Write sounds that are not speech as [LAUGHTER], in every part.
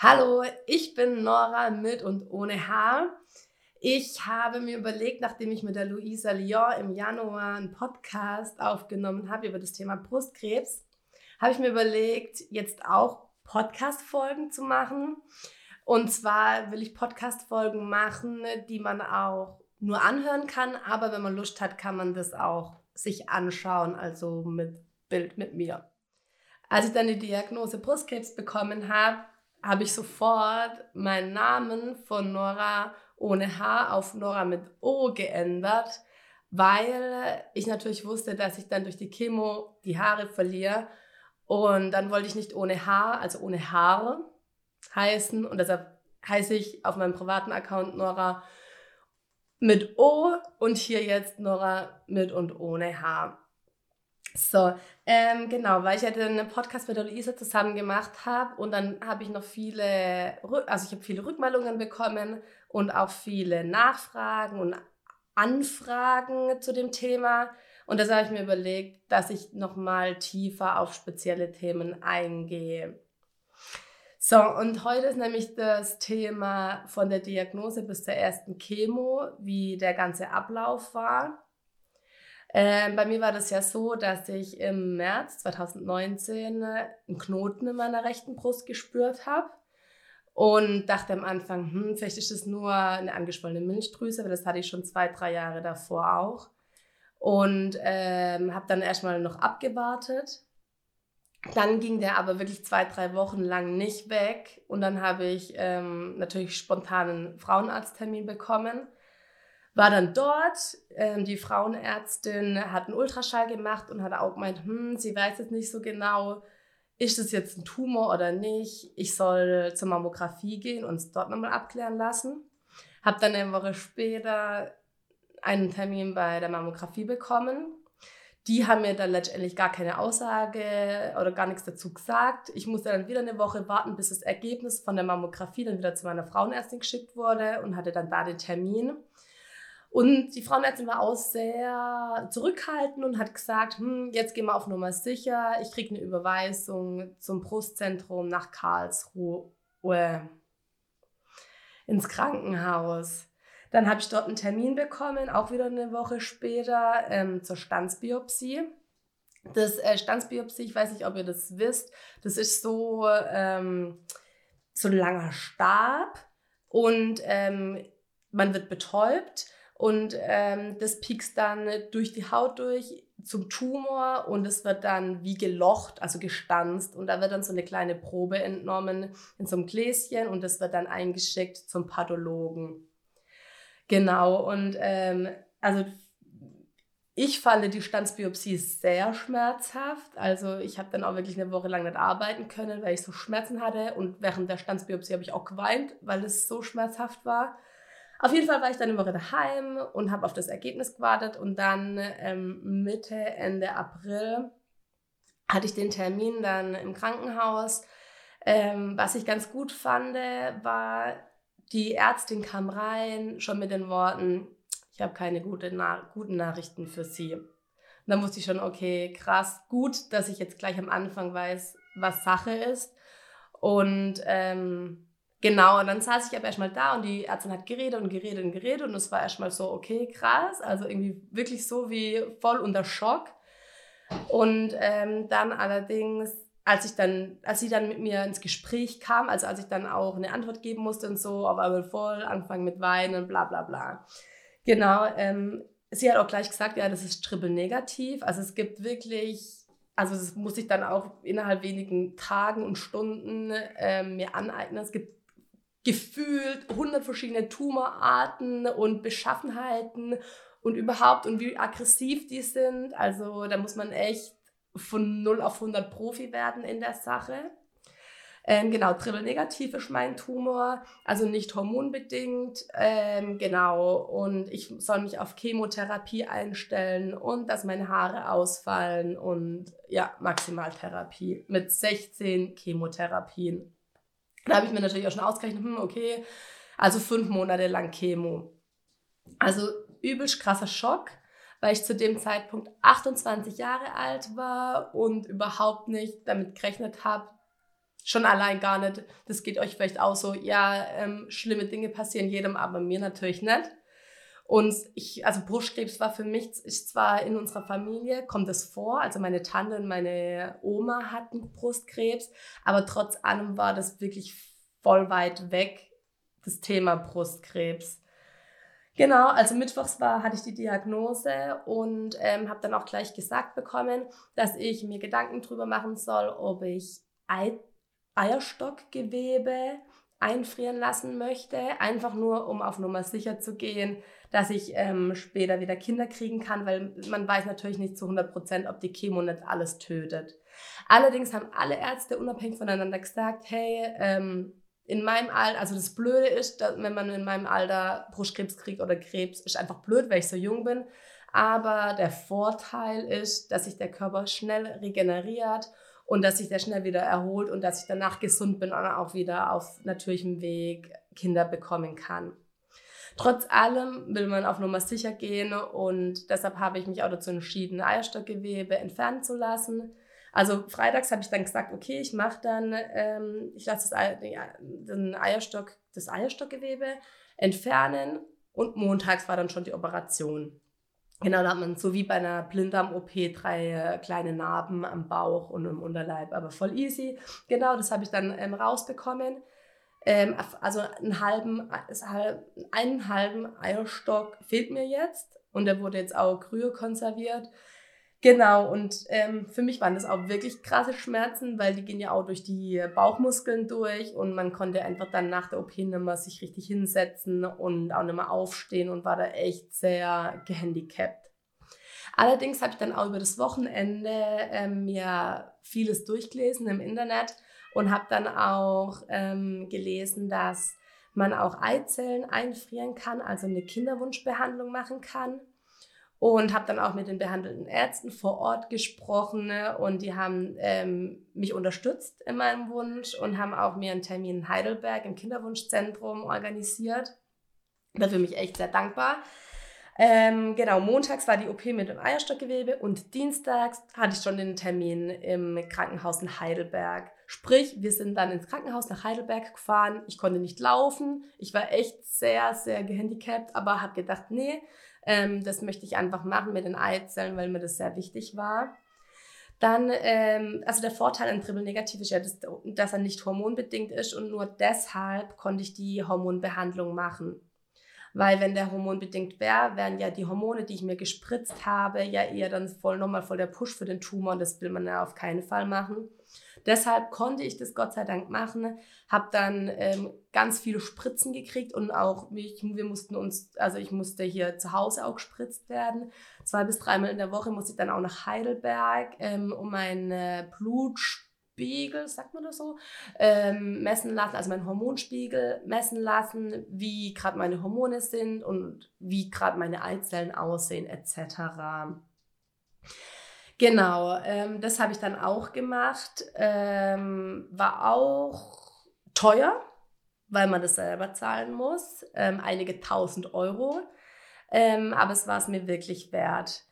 Hallo, ich bin Nora mit und ohne Haar. Ich habe mir überlegt, nachdem ich mit der Luisa Lyon im Januar einen Podcast aufgenommen habe über das Thema Brustkrebs, habe ich mir überlegt, jetzt auch Podcast-Folgen zu machen. Und zwar will ich Podcast-Folgen machen, die man auch nur anhören kann, aber wenn man Lust hat, kann man das auch sich anschauen, also mit Bild mit mir. Als ich dann die Diagnose Brustkrebs bekommen habe, habe ich sofort meinen Namen von Nora ohne H auf Nora mit O geändert, weil ich natürlich wusste, dass ich dann durch die Chemo die Haare verliere. Und dann wollte ich nicht ohne Haar, also ohne Haare heißen. Und deshalb heiße ich auf meinem privaten Account Nora mit O und hier jetzt Nora mit und ohne Haar. So, ähm, genau, weil ich ja den Podcast mit der Luisa zusammen gemacht habe und dann habe ich noch viele, also ich habe viele Rückmeldungen bekommen und auch viele Nachfragen und Anfragen zu dem Thema. Und das habe ich mir überlegt, dass ich nochmal tiefer auf spezielle Themen eingehe. So, und heute ist nämlich das Thema von der Diagnose bis zur ersten Chemo, wie der ganze Ablauf war. Ähm, bei mir war das ja so, dass ich im März 2019 einen Knoten in meiner rechten Brust gespürt habe und dachte am Anfang, hm, vielleicht ist es nur eine angeschwollene Milchdrüse, weil das hatte ich schon zwei, drei Jahre davor auch. Und ähm, habe dann erstmal noch abgewartet. Dann ging der aber wirklich zwei, drei Wochen lang nicht weg. Und dann habe ich ähm, natürlich spontan einen Frauenarzttermin bekommen war dann dort. Ähm, die Frauenärztin hat einen Ultraschall gemacht und hat auch gemeint, hm, sie weiß jetzt nicht so genau, ist es jetzt ein Tumor oder nicht. Ich soll zur Mammographie gehen und es dort nochmal abklären lassen. Habe dann eine Woche später einen Termin bei der Mammographie bekommen. Die haben mir dann letztendlich gar keine Aussage oder gar nichts dazu gesagt. Ich musste dann wieder eine Woche warten, bis das Ergebnis von der Mammographie dann wieder zu meiner Frauenärztin geschickt wurde und hatte dann da den Termin. Und die Frauenärztin war auch sehr zurückhaltend und hat gesagt, hm, jetzt gehen wir auf Nummer sicher, ich kriege eine Überweisung zum Brustzentrum nach Karlsruhe ins Krankenhaus. Dann habe ich dort einen Termin bekommen, auch wieder eine Woche später, ähm, zur Stanzbiopsie. Das äh, Stanzbiopsie, ich weiß nicht, ob ihr das wisst, das ist so, ähm, so ein langer Stab und ähm, man wird betäubt und ähm, das piekst dann durch die Haut durch zum Tumor und es wird dann wie gelocht, also gestanzt. Und da wird dann so eine kleine Probe entnommen in so einem Gläschen und das wird dann eingeschickt zum Pathologen. Genau, und ähm, also ich fand die Stanzbiopsie sehr schmerzhaft. Also ich habe dann auch wirklich eine Woche lang nicht arbeiten können, weil ich so Schmerzen hatte. Und während der Stanzbiopsie habe ich auch geweint, weil es so schmerzhaft war. Auf jeden Fall war ich dann eine Woche daheim und habe auf das Ergebnis gewartet und dann ähm, Mitte, Ende April hatte ich den Termin dann im Krankenhaus. Ähm, was ich ganz gut fand, war, die Ärztin kam rein, schon mit den Worten, ich habe keine gute Na guten Nachrichten für Sie. Und dann wusste ich schon, okay, krass, gut, dass ich jetzt gleich am Anfang weiß, was Sache ist. Und ähm, Genau, und dann saß ich aber erstmal da und die Ärztin hat geredet und geredet und geredet und es war erstmal so, okay, krass, also irgendwie wirklich so wie voll unter Schock. Und ähm, dann allerdings, als ich dann, als sie dann mit mir ins Gespräch kam, also als ich dann auch eine Antwort geben musste und so, auf einmal voll, anfangen mit Weinen, bla bla bla. Genau, ähm, sie hat auch gleich gesagt, ja, das ist triple negativ. Also es gibt wirklich also das muss ich dann auch innerhalb wenigen Tagen und Stunden ähm, mir aneignen. Es gibt gefühlt 100 verschiedene Tumorarten und Beschaffenheiten und überhaupt und wie aggressiv die sind. Also da muss man echt von 0 auf 100 Profi werden in der Sache. Ähm, genau, Triple-negativ ist mein Tumor, also nicht hormonbedingt. Ähm, genau, und ich soll mich auf Chemotherapie einstellen und dass meine Haare ausfallen und ja, Maximaltherapie mit 16 Chemotherapien. Da habe ich mir natürlich auch schon ausgerechnet, hm, okay, also fünf Monate lang Chemo. Also übelst krasser Schock, weil ich zu dem Zeitpunkt 28 Jahre alt war und überhaupt nicht damit gerechnet habe, schon allein gar nicht, das geht euch vielleicht auch so, ja, ähm, schlimme Dinge passieren jedem, aber mir natürlich nicht. Und ich, also Brustkrebs war für mich, ist zwar in unserer Familie, kommt es vor, also meine Tante und meine Oma hatten Brustkrebs, aber trotz allem war das wirklich voll weit weg, das Thema Brustkrebs. Genau, also mittwochs war, hatte ich die Diagnose und ähm, habe dann auch gleich gesagt bekommen, dass ich mir Gedanken drüber machen soll, ob ich Ei Eierstockgewebe einfrieren lassen möchte, einfach nur um auf Nummer sicher zu gehen, dass ich ähm, später wieder Kinder kriegen kann, weil man weiß natürlich nicht zu 100 Prozent, ob die Chemo nicht alles tötet. Allerdings haben alle Ärzte unabhängig voneinander gesagt, hey, ähm, in meinem Alter, also das Blöde ist, dass, wenn man in meinem Alter Brustkrebs kriegt oder Krebs, ist einfach blöd, weil ich so jung bin. Aber der Vorteil ist, dass sich der Körper schnell regeneriert und dass sich der schnell wieder erholt und dass ich danach gesund bin und auch wieder auf natürlichem Weg Kinder bekommen kann. Trotz allem will man auf Nummer sicher gehen und deshalb habe ich mich auch dazu entschieden, Eierstockgewebe entfernen zu lassen. Also freitags habe ich dann gesagt, okay, ich mache dann, ähm, ich lasse das, den Eierstock, das Eierstockgewebe entfernen und montags war dann schon die Operation. Genau, da hat man so wie bei einer Blinddarm-OP drei äh, kleine Narben am Bauch und im Unterleib, aber voll easy. Genau, das habe ich dann ähm, rausbekommen. Ähm, also einen halben, einen halben Eierstock fehlt mir jetzt und der wurde jetzt auch kryo konserviert. Genau, und ähm, für mich waren das auch wirklich krasse Schmerzen, weil die gehen ja auch durch die Bauchmuskeln durch und man konnte einfach dann nach der OP nicht mehr sich richtig hinsetzen und auch nicht mehr aufstehen und war da echt sehr gehandicapt. Allerdings habe ich dann auch über das Wochenende ähm, mir vieles durchgelesen im Internet und habe dann auch ähm, gelesen, dass man auch Eizellen einfrieren kann, also eine Kinderwunschbehandlung machen kann und habe dann auch mit den behandelten Ärzten vor Ort gesprochen ne? und die haben ähm, mich unterstützt in meinem Wunsch und haben auch mir einen Termin in Heidelberg im Kinderwunschzentrum organisiert. Dafür mich echt sehr dankbar. Ähm, genau, montags war die OP mit dem Eierstockgewebe und dienstags hatte ich schon den Termin im Krankenhaus in Heidelberg. Sprich, wir sind dann ins Krankenhaus nach Heidelberg gefahren. Ich konnte nicht laufen. Ich war echt sehr, sehr gehandicapt, aber habe gedacht, nee, ähm, das möchte ich einfach machen mit den Eizellen, weil mir das sehr wichtig war. Dann, ähm, also der Vorteil an Triple Negativ ist ja, dass, dass er nicht hormonbedingt ist und nur deshalb konnte ich die Hormonbehandlung machen. Weil wenn der hormonbedingt wäre, wären ja die Hormone, die ich mir gespritzt habe, ja eher dann voll nochmal voll der Push für den Tumor und das will man ja auf keinen Fall machen. Deshalb konnte ich das Gott sei Dank machen, habe dann ähm, ganz viele Spritzen gekriegt und auch mich, wir mussten uns, also ich musste hier zu Hause auch gespritzt werden. Zwei bis dreimal in der Woche musste ich dann auch nach Heidelberg, ähm, um meinen Blutspiegel, sagt man das so, ähm, messen lassen, also meinen Hormonspiegel messen lassen, wie gerade meine Hormone sind und wie gerade meine Eizellen aussehen etc. Genau, ähm, das habe ich dann auch gemacht. Ähm, war auch teuer, weil man das selber zahlen muss. Ähm, einige tausend Euro. Ähm, aber es war es mir wirklich wert.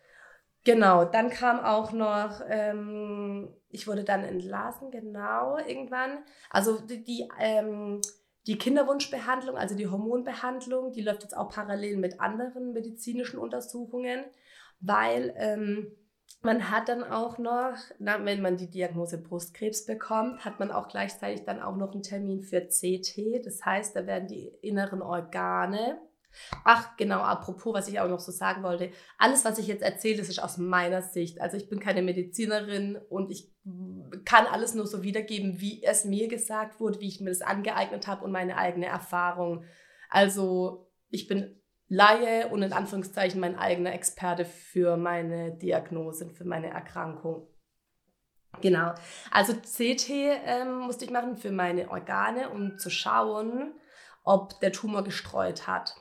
Genau, dann kam auch noch, ähm, ich wurde dann entlassen, genau, irgendwann. Also die, die, ähm, die Kinderwunschbehandlung, also die Hormonbehandlung, die läuft jetzt auch parallel mit anderen medizinischen Untersuchungen, weil man hat dann auch noch, na, wenn man die Diagnose Brustkrebs bekommt, hat man auch gleichzeitig dann auch noch einen Termin für CT. Das heißt, da werden die inneren Organe. Ach, genau, apropos, was ich auch noch so sagen wollte. Alles, was ich jetzt erzähle, das ist aus meiner Sicht. Also ich bin keine Medizinerin und ich kann alles nur so wiedergeben, wie es mir gesagt wurde, wie ich mir das angeeignet habe und meine eigene Erfahrung. Also ich bin Laie und in Anführungszeichen mein eigener Experte für meine Diagnose, für meine Erkrankung. Genau. Also CT ähm, musste ich machen für meine Organe, um zu schauen, ob der Tumor gestreut hat.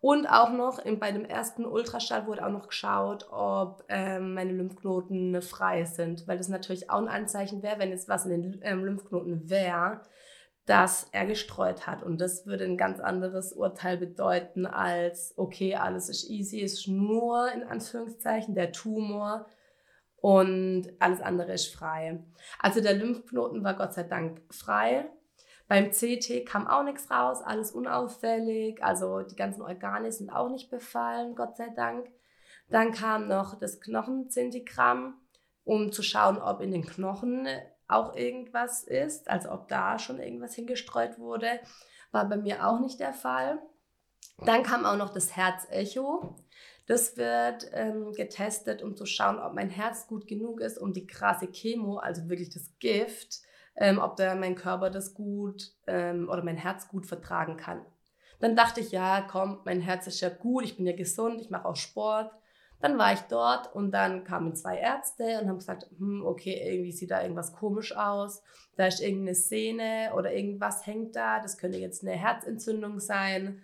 Und auch noch in, bei dem ersten Ultraschall wurde auch noch geschaut, ob ähm, meine Lymphknoten frei sind, weil das natürlich auch ein Anzeichen wäre, wenn jetzt was in den ähm, Lymphknoten wäre, dass er gestreut hat. Und das würde ein ganz anderes Urteil bedeuten als, okay, alles ist easy, ist nur in Anführungszeichen der Tumor und alles andere ist frei. Also der Lymphknoten war Gott sei Dank frei. Beim CT kam auch nichts raus, alles unauffällig, also die ganzen Organe sind auch nicht befallen, Gott sei Dank. Dann kam noch das Knochenzintigramm, um zu schauen, ob in den Knochen auch irgendwas ist, also ob da schon irgendwas hingestreut wurde. War bei mir auch nicht der Fall. Dann kam auch noch das Herzecho. Das wird ähm, getestet, um zu schauen, ob mein Herz gut genug ist, um die krasse Chemo, also wirklich das Gift, ähm, ob da mein Körper das gut ähm, oder mein Herz gut vertragen kann. Dann dachte ich, ja, komm, mein Herz ist ja gut, ich bin ja gesund, ich mache auch Sport. Dann war ich dort und dann kamen zwei Ärzte und haben gesagt, hm, okay, irgendwie sieht da irgendwas komisch aus. Da ist irgendeine Szene oder irgendwas hängt da. Das könnte jetzt eine Herzentzündung sein.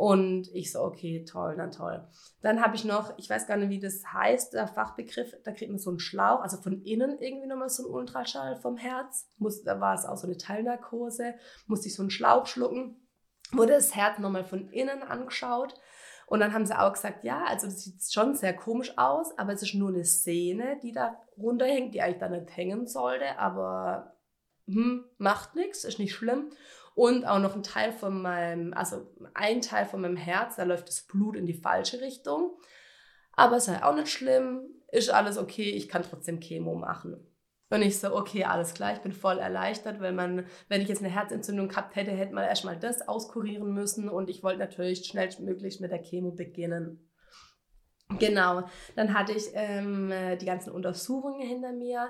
Und ich so, okay, toll, na toll. Dann habe ich noch, ich weiß gar nicht, wie das heißt, der Fachbegriff, da kriegt man so einen Schlauch, also von innen irgendwie nochmal so einen Ultraschall vom Herz. Muss, da war es auch so eine Teilnarkose, musste ich so einen Schlauch schlucken, wurde das Herz nochmal von innen angeschaut. Und dann haben sie auch gesagt, ja, also das sieht schon sehr komisch aus, aber es ist nur eine Szene, die da runterhängt, die eigentlich da nicht hängen sollte, aber hm, macht nichts, ist nicht schlimm. Und auch noch ein Teil von meinem, also ein Teil von meinem Herz, da läuft das Blut in die falsche Richtung. Aber es sei auch nicht schlimm, ist alles okay, ich kann trotzdem Chemo machen. Und ich so, okay, alles klar, ich bin voll erleichtert, weil man, wenn ich jetzt eine Herzentzündung gehabt hätte, hätte man erstmal das auskurieren müssen und ich wollte natürlich schnellstmöglich mit der Chemo beginnen. Genau, dann hatte ich ähm, die ganzen Untersuchungen hinter mir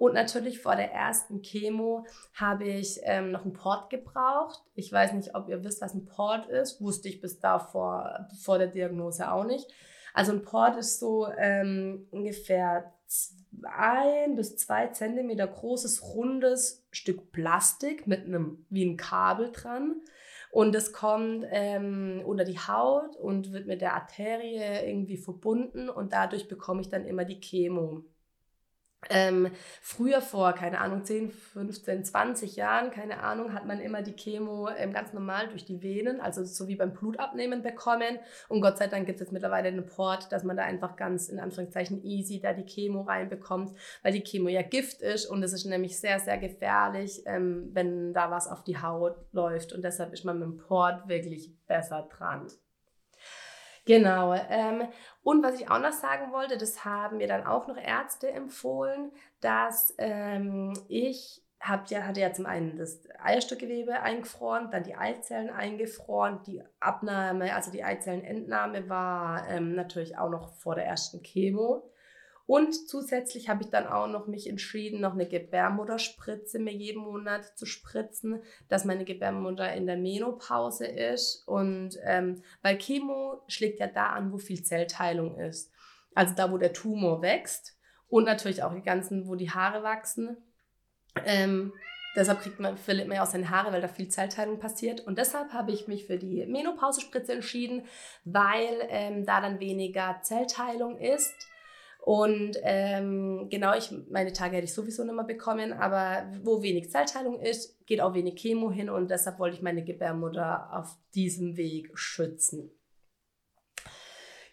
und natürlich vor der ersten Chemo habe ich ähm, noch einen Port gebraucht. Ich weiß nicht, ob ihr wisst, was ein Port ist, wusste ich bis davor, vor der Diagnose auch nicht. Also ein Port ist so ähm, ungefähr ein bis zwei Zentimeter großes, rundes Stück Plastik mit einem, wie ein Kabel dran. Und es kommt ähm, unter die Haut und wird mit der Arterie irgendwie verbunden und dadurch bekomme ich dann immer die Chemo. Ähm, früher vor, keine Ahnung, 10, 15, 20 Jahren, keine Ahnung, hat man immer die Chemo ähm, ganz normal durch die Venen, also so wie beim Blutabnehmen bekommen. Und Gott sei Dank gibt es jetzt mittlerweile einen Port, dass man da einfach ganz in Anführungszeichen easy da die Chemo reinbekommt, weil die Chemo ja Gift ist und es ist nämlich sehr, sehr gefährlich, ähm, wenn da was auf die Haut läuft. Und deshalb ist man mit dem Port wirklich besser dran. Genau. Ähm, und was ich auch noch sagen wollte, das haben mir dann auch noch Ärzte empfohlen, dass ähm, ich hab ja, hatte ja zum einen das Eierstockgewebe eingefroren, dann die Eizellen eingefroren, die Abnahme, also die Eizellenentnahme war ähm, natürlich auch noch vor der ersten Chemo. Und zusätzlich habe ich dann auch noch mich entschieden, noch eine Gebärmutterspritze mir jeden Monat zu spritzen, dass meine Gebärmutter in der Menopause ist. Und ähm, weil Chemo schlägt ja da an, wo viel Zellteilung ist. Also da, wo der Tumor wächst. Und natürlich auch die ganzen, wo die Haare wachsen. Ähm, deshalb kriegt man, verliert man ja auch seine Haare, weil da viel Zellteilung passiert. Und deshalb habe ich mich für die Menopausespritze entschieden, weil ähm, da dann weniger Zellteilung ist und ähm, genau, ich, meine Tage hätte ich sowieso nicht mehr bekommen, aber wo wenig Zellteilung ist, geht auch wenig Chemo hin und deshalb wollte ich meine Gebärmutter auf diesem Weg schützen.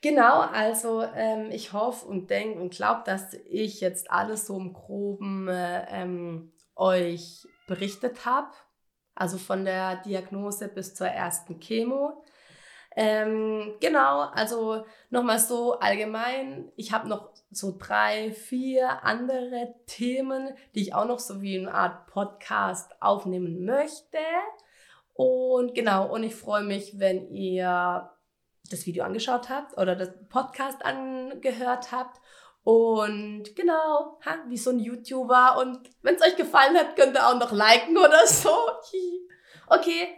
Genau, also ähm, ich hoffe und denke und glaube, dass ich jetzt alles so im groben äh, ähm, euch berichtet habe. Also von der Diagnose bis zur ersten Chemo. Ähm, genau, also nochmal so allgemein. Ich habe noch so drei, vier andere Themen, die ich auch noch so wie eine Art Podcast aufnehmen möchte. Und genau, und ich freue mich, wenn ihr das Video angeschaut habt oder das Podcast angehört habt. Und genau, ha, wie so ein YouTuber. Und wenn es euch gefallen hat, könnt ihr auch noch liken oder so. [LAUGHS] Okay,